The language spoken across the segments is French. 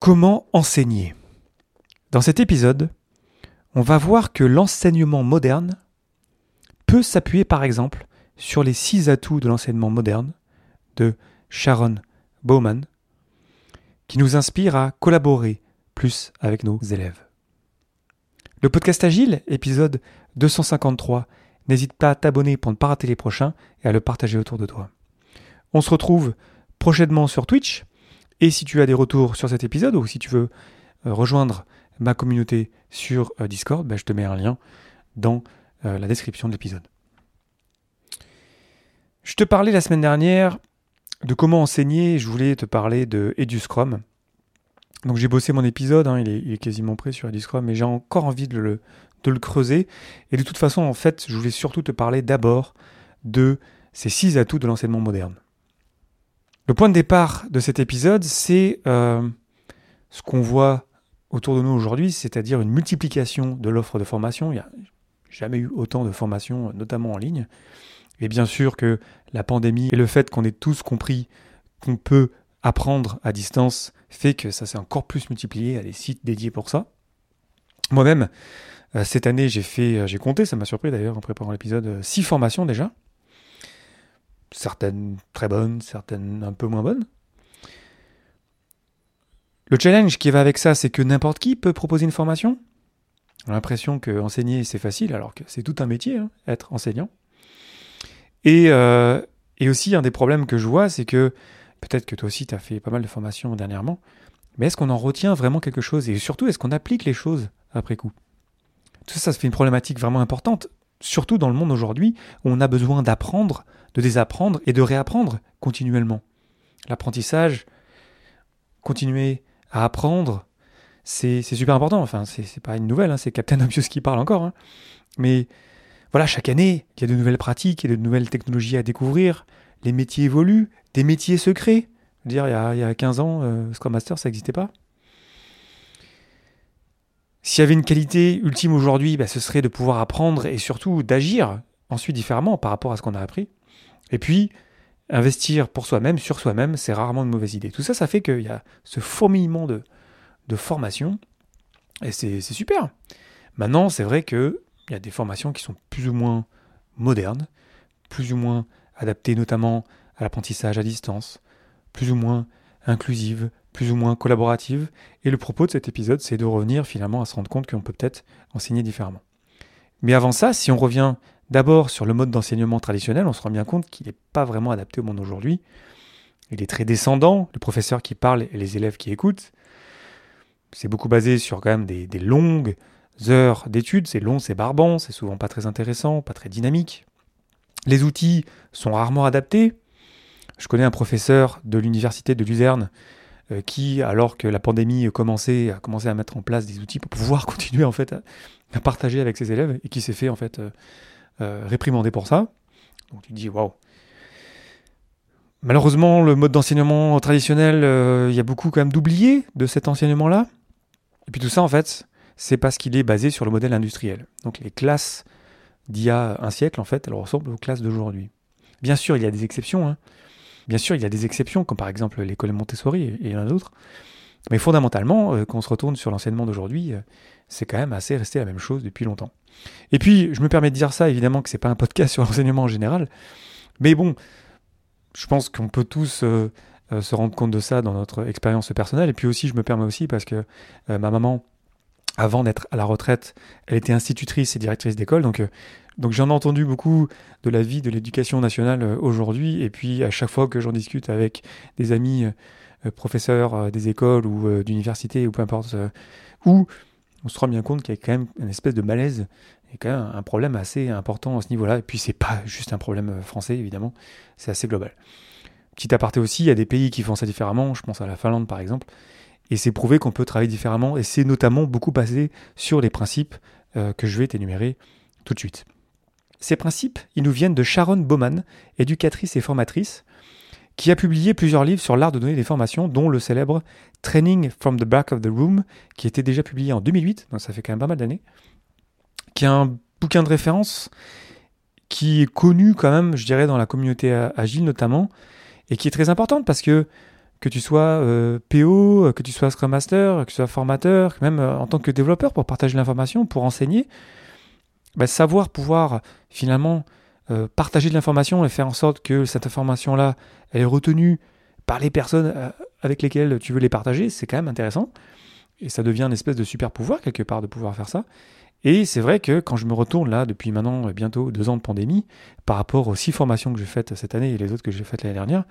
Comment enseigner? Dans cet épisode, on va voir que l'enseignement moderne peut s'appuyer par exemple sur les six atouts de l'enseignement moderne de Sharon Bowman, qui nous inspire à collaborer plus avec nos élèves. Le podcast Agile, épisode 253, n'hésite pas à t'abonner pour ne pas rater les prochains et à le partager autour de toi. On se retrouve prochainement sur Twitch et si tu as des retours sur cet épisode ou si tu veux euh, rejoindre ma communauté sur euh, Discord, ben, je te mets un lien dans euh, la description de l'épisode. Je te parlais la semaine dernière de comment enseigner, je voulais te parler de EduScrum. Donc j'ai bossé mon épisode, hein, il, est, quasiment prêt sur EduScrum, mais j'ai encore envie de le, de le creuser. Et de toute façon, en fait, je voulais surtout te parler d'abord de ces six atouts de l'enseignement moderne. Le point de départ de cet épisode, c'est euh, ce qu'on voit autour de nous aujourd'hui, c'est-à-dire une multiplication de l'offre de formation. Il n'y a jamais eu autant de formations, notamment en ligne. Et bien sûr que la pandémie et le fait qu'on ait tous compris qu'on peut apprendre à distance fait que ça s'est encore plus multiplié à des sites dédiés pour ça. Moi-même, euh, cette année, j'ai fait, euh, j'ai compté, ça m'a surpris d'ailleurs en préparant l'épisode, six formations déjà certaines très bonnes, certaines un peu moins bonnes. Le challenge qui va avec ça, c'est que n'importe qui peut proposer une formation. On a l'impression que enseigner c'est facile, alors que c'est tout un métier, hein, être enseignant. Et, euh, et, aussi, un des problèmes que je vois, c'est que peut-être que toi aussi tu as fait pas mal de formations dernièrement, mais est-ce qu'on en retient vraiment quelque chose? Et surtout, est-ce qu'on applique les choses après coup? Tout ça, ça fait une problématique vraiment importante, surtout dans le monde aujourd'hui où on a besoin d'apprendre de désapprendre et de réapprendre continuellement. L'apprentissage, continuer à apprendre, c'est super important. Enfin, c'est pas une nouvelle, hein, c'est Captain Obvious qui parle encore. Hein. Mais voilà, chaque année, il y a de nouvelles pratiques, il y a de nouvelles technologies à découvrir. Les métiers évoluent, des métiers secrets. dire, il y, a, il y a 15 ans, euh, Scrum Master, ça n'existait pas. S'il y avait une qualité ultime aujourd'hui, bah, ce serait de pouvoir apprendre et surtout d'agir ensuite différemment par rapport à ce qu'on a appris. Et puis, investir pour soi-même, sur soi-même, c'est rarement une mauvaise idée. Tout ça, ça fait qu'il y a ce fourmillement de, de formation, et c'est super. Maintenant, c'est vrai qu'il y a des formations qui sont plus ou moins modernes, plus ou moins adaptées notamment à l'apprentissage à distance, plus ou moins inclusives, plus ou moins collaboratives. Et le propos de cet épisode, c'est de revenir finalement à se rendre compte qu'on peut peut-être enseigner différemment. Mais avant ça, si on revient D'abord, sur le mode d'enseignement traditionnel, on se rend bien compte qu'il n'est pas vraiment adapté au monde d'aujourd'hui. Il est très descendant, le professeur qui parle et les élèves qui écoutent. C'est beaucoup basé sur quand même des, longues heures d'études. C'est long, c'est barbant, c'est souvent pas très intéressant, pas très dynamique. Les outils sont rarement adaptés. Je connais un professeur de l'université de Luzerne qui, alors que la pandémie commençait, a commencé à mettre en place des outils pour pouvoir continuer en fait à, partager avec ses élèves et qui s'est fait en fait euh, euh, réprimandé pour ça. Donc tu te dis, waouh. Malheureusement, le mode d'enseignement traditionnel, euh, il y a beaucoup quand même d'oubliés de cet enseignement-là. Et puis tout ça, en fait, c'est parce qu'il est basé sur le modèle industriel. Donc les classes d'il y a un siècle, en fait, elles ressemblent aux classes d'aujourd'hui. Bien sûr, il y a des exceptions. Hein. Bien sûr, il y a des exceptions, comme par exemple l'école Montessori et il y en a d'autres. Mais fondamentalement, euh, quand on se retourne sur l'enseignement d'aujourd'hui, c'est quand même assez resté la même chose depuis longtemps. Et puis, je me permets de dire ça, évidemment que c'est pas un podcast sur l'enseignement en général, mais bon, je pense qu'on peut tous euh, euh, se rendre compte de ça dans notre expérience personnelle. Et puis aussi, je me permets aussi parce que euh, ma maman, avant d'être à la retraite, elle était institutrice et directrice d'école, donc donc j'en ai entendu beaucoup de la vie de l'éducation nationale aujourd'hui, et puis à chaque fois que j'en discute avec des amis professeurs des écoles ou d'universités ou peu importe où on se rend bien compte qu'il y a quand même une espèce de malaise et quand même un problème assez important à ce niveau-là. Et puis c'est pas juste un problème euh, français évidemment, c'est assez global. Petit aparté aussi, il y a des pays qui font ça différemment. Je pense à la Finlande par exemple. Et c'est prouvé qu'on peut travailler différemment. Et c'est notamment beaucoup basé sur les principes euh, que je vais t'énumérer tout de suite. Ces principes, ils nous viennent de Sharon Bowman, éducatrice et formatrice, qui a publié plusieurs livres sur l'art de donner des formations, dont le célèbre Training from the Back of the Room, qui était déjà publié en 2008, donc ça fait quand même pas mal d'années, qui est un bouquin de référence qui est connu quand même, je dirais, dans la communauté agile notamment, et qui est très importante parce que que tu sois euh, PO, que tu sois Scrum Master, que tu sois formateur, même euh, en tant que développeur pour partager l'information, pour enseigner, bah, savoir pouvoir finalement euh, partager de l'information et faire en sorte que cette information-là, elle est retenue par les personnes avec lesquelles tu veux les partager, c'est quand même intéressant. Et ça devient une espèce de super pouvoir quelque part de pouvoir faire ça. Et c'est vrai que quand je me retourne là, depuis maintenant bientôt deux ans de pandémie, par rapport aux six formations que j'ai faites cette année et les autres que j'ai faites l'année dernière,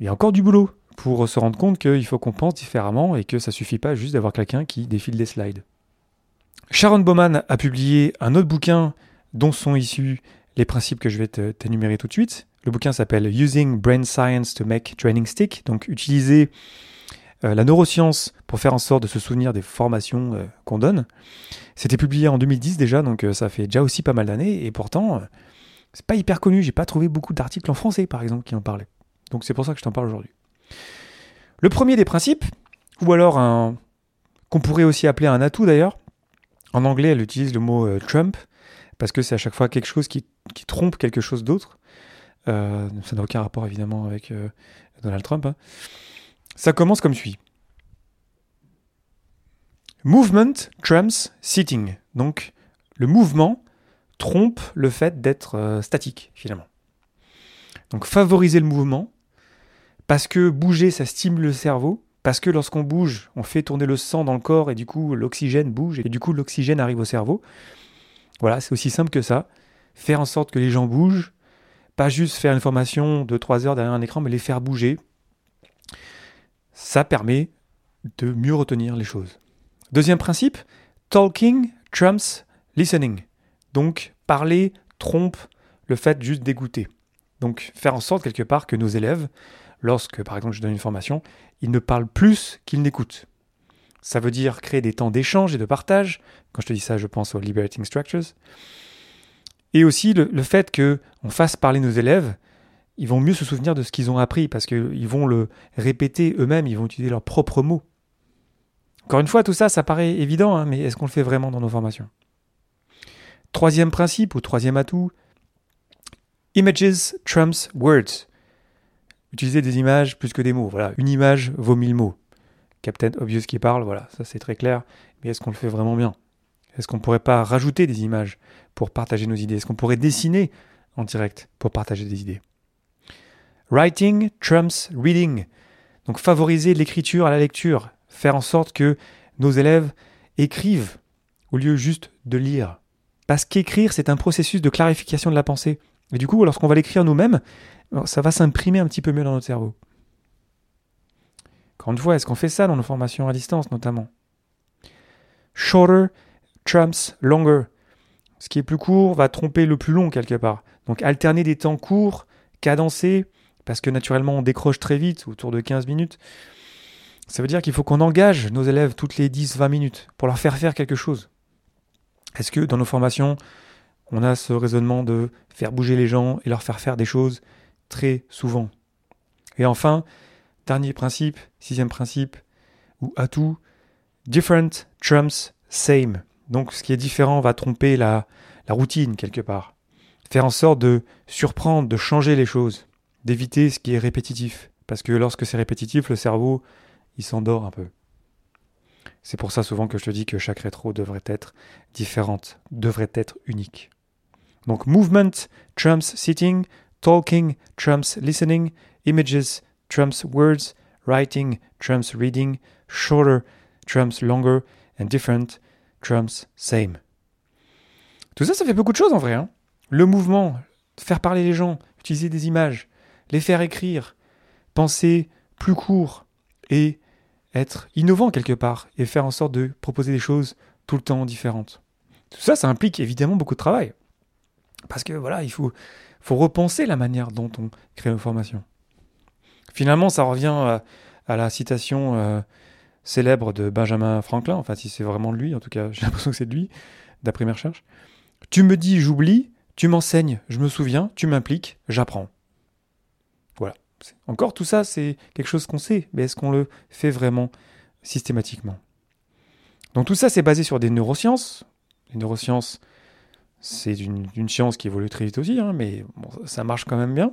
il y a encore du boulot pour se rendre compte qu'il faut qu'on pense différemment et que ça suffit pas juste d'avoir quelqu'un qui défile des slides. Sharon Bowman a publié un autre bouquin dont sont issus les principes que je vais t'énumérer tout de suite. Le bouquin s'appelle Using Brain Science to Make Training Stick, donc utiliser euh, la neuroscience pour faire en sorte de se souvenir des formations euh, qu'on donne. C'était publié en 2010 déjà, donc euh, ça fait déjà aussi pas mal d'années, et pourtant, c'est pas hyper connu. J'ai pas trouvé beaucoup d'articles en français, par exemple, qui en parlaient. Donc c'est pour ça que je t'en parle aujourd'hui. Le premier des principes, ou alors qu'on pourrait aussi appeler un atout d'ailleurs, en anglais elle utilise le mot Trump, parce que c'est à chaque fois quelque chose qui, trompe quelque chose d'autre. ça n'a aucun rapport évidemment avec Donald Trump. Hein. Ça commence comme suit. Movement trumps sitting. Donc, le mouvement trompe le fait d'être euh, statique, finalement. Donc, favoriser le mouvement, parce que bouger, ça stimule le cerveau, parce que lorsqu'on bouge, on fait tourner le sang dans le corps et du coup, l'oxygène bouge et du coup, l'oxygène arrive au cerveau. Voilà, c'est aussi simple que ça. Faire en sorte que les gens bougent, pas juste faire une formation de 3 heures derrière un écran, mais les faire bouger ça permet de mieux retenir les choses. Deuxième principe, talking trumps listening. Donc parler trompe le fait juste d'écouter. Donc faire en sorte quelque part que nos élèves, lorsque par exemple je donne une formation, ils ne parlent plus qu'ils n'écoutent. Ça veut dire créer des temps d'échange et de partage. Quand je te dis ça, je pense aux liberating structures. Et aussi le, fait qu'on fasse parler nos élèves, ils vont mieux se souvenir de ce qu'ils ont appris parce qu'ils vont le répéter eux-mêmes, ils vont utiliser leurs propres mots. Encore une fois, tout ça, ça paraît évident, hein, mais est-ce qu'on le fait vraiment dans nos formations? Troisième principe ou troisième atout, images trumps words. Utiliser des images plus que des mots. Voilà, une image vaut mille mots. Captain Obvious qui parle, voilà, ça c'est très clair. Mais est-ce qu'on le fait vraiment bien? Est-ce qu'on ne pourrait pas rajouter des images pour partager nos idées? Est-ce qu'on pourrait dessiner en direct pour partager des idées? Writing trumps reading. Donc favoriser l'écriture à la lecture, faire en sorte que nos élèves écrivent au lieu juste de lire. Parce qu'écrire, c'est un processus de clarification de la pensée. Et du coup, lorsqu'on va l'écrire nous-mêmes, ça va s'imprimer un petit peu mieux dans notre cerveau. Encore une fois, est-ce qu'on fait ça dans nos formations à distance notamment? Shorter trumps longer. Ce qui est plus court va tromper le plus long quelque part. Donc alterner des temps courts, cadencés, parce que naturellement on décroche très vite, autour de 15 minutes. Ça veut dire qu'il faut qu'on engage nos élèves toutes les 10-20 minutes pour leur faire faire quelque chose. Est-ce que dans nos formations, on a ce raisonnement de faire bouger les gens et leur faire faire des choses très souvent Et enfin, dernier principe, sixième principe, ou atout, different trumps same. Donc ce qui est différent va tromper la, la routine quelque part. Faire en sorte de surprendre, de changer les choses d'éviter ce qui est répétitif. Parce que lorsque c'est répétitif, le cerveau, il s'endort un peu. C'est pour ça souvent que je te dis que chaque rétro devrait être différente, devrait être unique. Donc movement trumps sitting, talking trumps listening, images trumps words, writing trumps reading, shorter trumps longer, and different trumps same. Tout ça, ça fait beaucoup de choses en vrai. Hein. Le mouvement, faire parler les gens, utiliser des images, les faire écrire, penser plus court et être innovant quelque part et faire en sorte de proposer des choses tout le temps différentes. Tout ça, ça implique évidemment beaucoup de travail. Parce que voilà, il faut, faut repenser la manière dont on crée une formation. Finalement, ça revient à, la citation euh, célèbre de Benjamin Franklin, enfin si c'est vraiment de lui, en tout cas j'ai l'impression que c'est de lui, d'après mes recherches. Tu me dis j'oublie, tu m'enseignes, je me souviens, tu m'impliques, j'apprends. Encore tout ça, c'est quelque chose qu'on sait, mais est-ce qu'on le fait vraiment systématiquement? Donc tout ça, c'est basé sur des neurosciences. Les neurosciences, c'est une, science qui évolue très vite aussi, hein, mais ça marche quand même bien.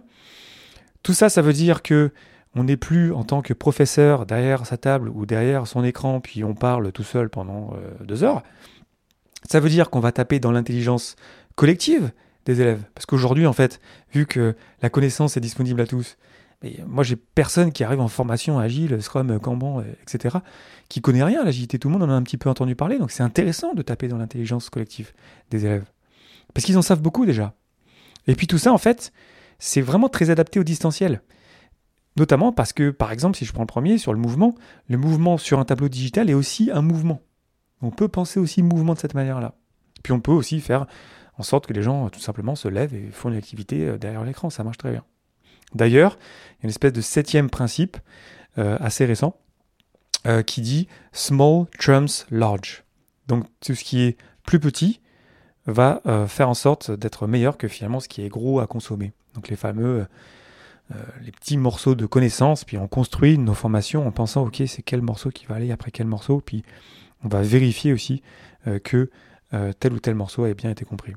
Tout ça, ça veut dire que on n'est plus en tant que professeur derrière sa table ou derrière son écran, puis on parle tout seul pendant euh, deux heures. Ça veut dire qu'on va taper dans l'intelligence collective des élèves. Parce qu'aujourd'hui, en fait, vu que la connaissance est disponible à tous, mais moi, j'ai personne qui arrive en formation agile, Scrum, Kanban, etc., qui connaît rien à l'agilité. Tout le monde en a un petit peu entendu parler. Donc, c'est intéressant de taper dans l'intelligence collective des élèves. Parce qu'ils en savent beaucoup déjà. Et puis, tout ça, en fait, c'est vraiment très adapté au distanciel. Notamment parce que, par exemple, si je prends le premier sur le mouvement, le mouvement sur un tableau digital est aussi un mouvement. On peut penser aussi mouvement de cette manière-là. Puis on peut aussi faire en sorte que les gens tout simplement se lèvent et font une activité euh, derrière l'écran. Ça marche très bien. D'ailleurs, il y a une espèce de septième principe euh, assez récent euh, qui dit small trumps large. Donc tout ce qui est plus petit va faire en sorte d'être meilleur que finalement ce qui est gros à consommer. Donc les fameux les petits morceaux de connaissances, puis on construit nos formations en pensant ok c'est quel morceau qui va aller après quel morceau, puis on va vérifier aussi que tel ou tel morceau ait bien été compris.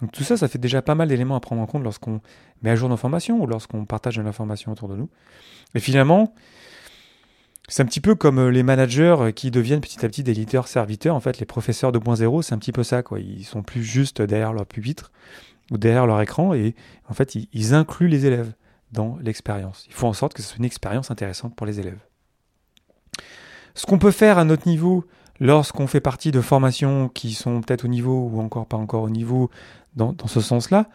Donc tout ça, ça fait déjà pas mal d'éléments à prendre en compte lorsqu'on met à jour nos formations ou lorsqu'on partage de l'information autour de nous. Et finalement, c'est un petit peu comme euh, les managers qui deviennent petit à petit des leaders-serviteurs. En fait, les professeurs 2.0, c'est un petit peu ça. Quoi. Ils sont plus juste derrière leur pupitre ou derrière leur écran et en fait, ils, incluent les élèves dans l'expérience. Il faut en sorte que ce soit une expérience intéressante pour les élèves. Ce qu'on peut faire à notre niveau lorsqu'on fait partie de formations qui sont peut-être au niveau ou encore pas encore au niveau dans, ce sens-là,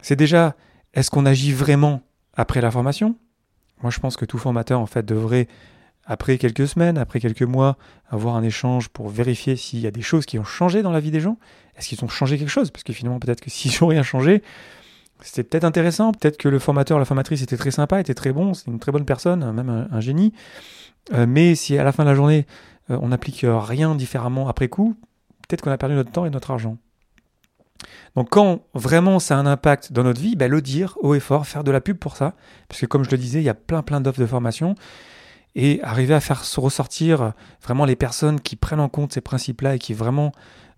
c'est déjà, est-ce qu'on agit vraiment après la formation? Moi, je pense que tout formateur, en fait, devrait, après quelques semaines, après quelques mois, avoir un échange pour vérifier s'il y a des choses qui ont changé dans la vie des gens. Est-ce qu'ils ont changé quelque chose? Parce que finalement, peut-être que s'ils n'ont rien changé, c'était peut-être intéressant. Peut-être que le formateur, la formatrice était très sympa, était très bon, c'est une très bonne personne, même un, génie. Euh, mais si à la fin de la journée, euh, on n'applique rien différemment après coup, peut-être qu'on a perdu notre temps et notre argent. Donc quand vraiment ça a un impact dans notre vie, ben le dire haut et fort, faire de la pub pour ça, parce que comme je le disais, il y a plein plein d'offres de formation, et arriver à faire ressortir vraiment les personnes qui prennent en compte ces principes-là et qui vraiment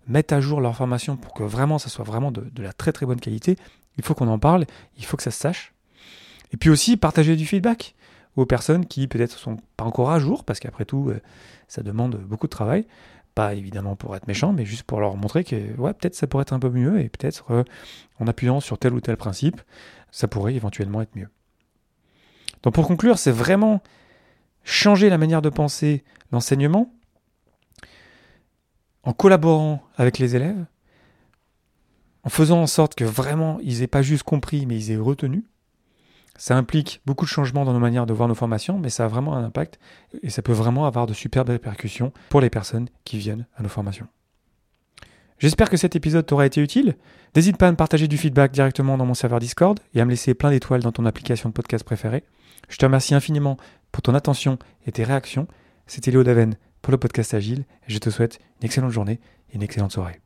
mettent à jour leur formation pour que vraiment ça soit vraiment de, la très très bonne qualité, il faut qu'on en parle, il faut que ça se sache. Et puis aussi partager du feedback aux personnes qui peut-être sont pas encore à jour, parce qu'après tout, euh, ça demande beaucoup de travail, pas évidemment pour être méchant, mais juste pour leur montrer que ouais, peut-être ça pourrait être un peu mieux et peut-être euh, en appuyant sur tel ou tel principe, ça pourrait éventuellement être mieux. Donc pour conclure, c'est vraiment changer la manière de penser l'enseignement en collaborant avec les élèves, en faisant en sorte que vraiment ils aient pas juste compris, mais ils aient retenu, ça implique beaucoup de changements dans nos manières de voir nos formations, mais ça a vraiment un impact et ça peut vraiment avoir de superbes répercussions pour les personnes qui viennent à nos formations. J'espère que cet épisode t'aura été utile. N'hésite pas à me partager du feedback directement dans mon serveur Discord et à me laisser plein d'étoiles dans ton application de podcast préférée. Je te remercie infiniment pour ton attention et tes réactions. C'était Léo Daven pour le podcast Agile et je te souhaite une excellente journée et une excellente soirée.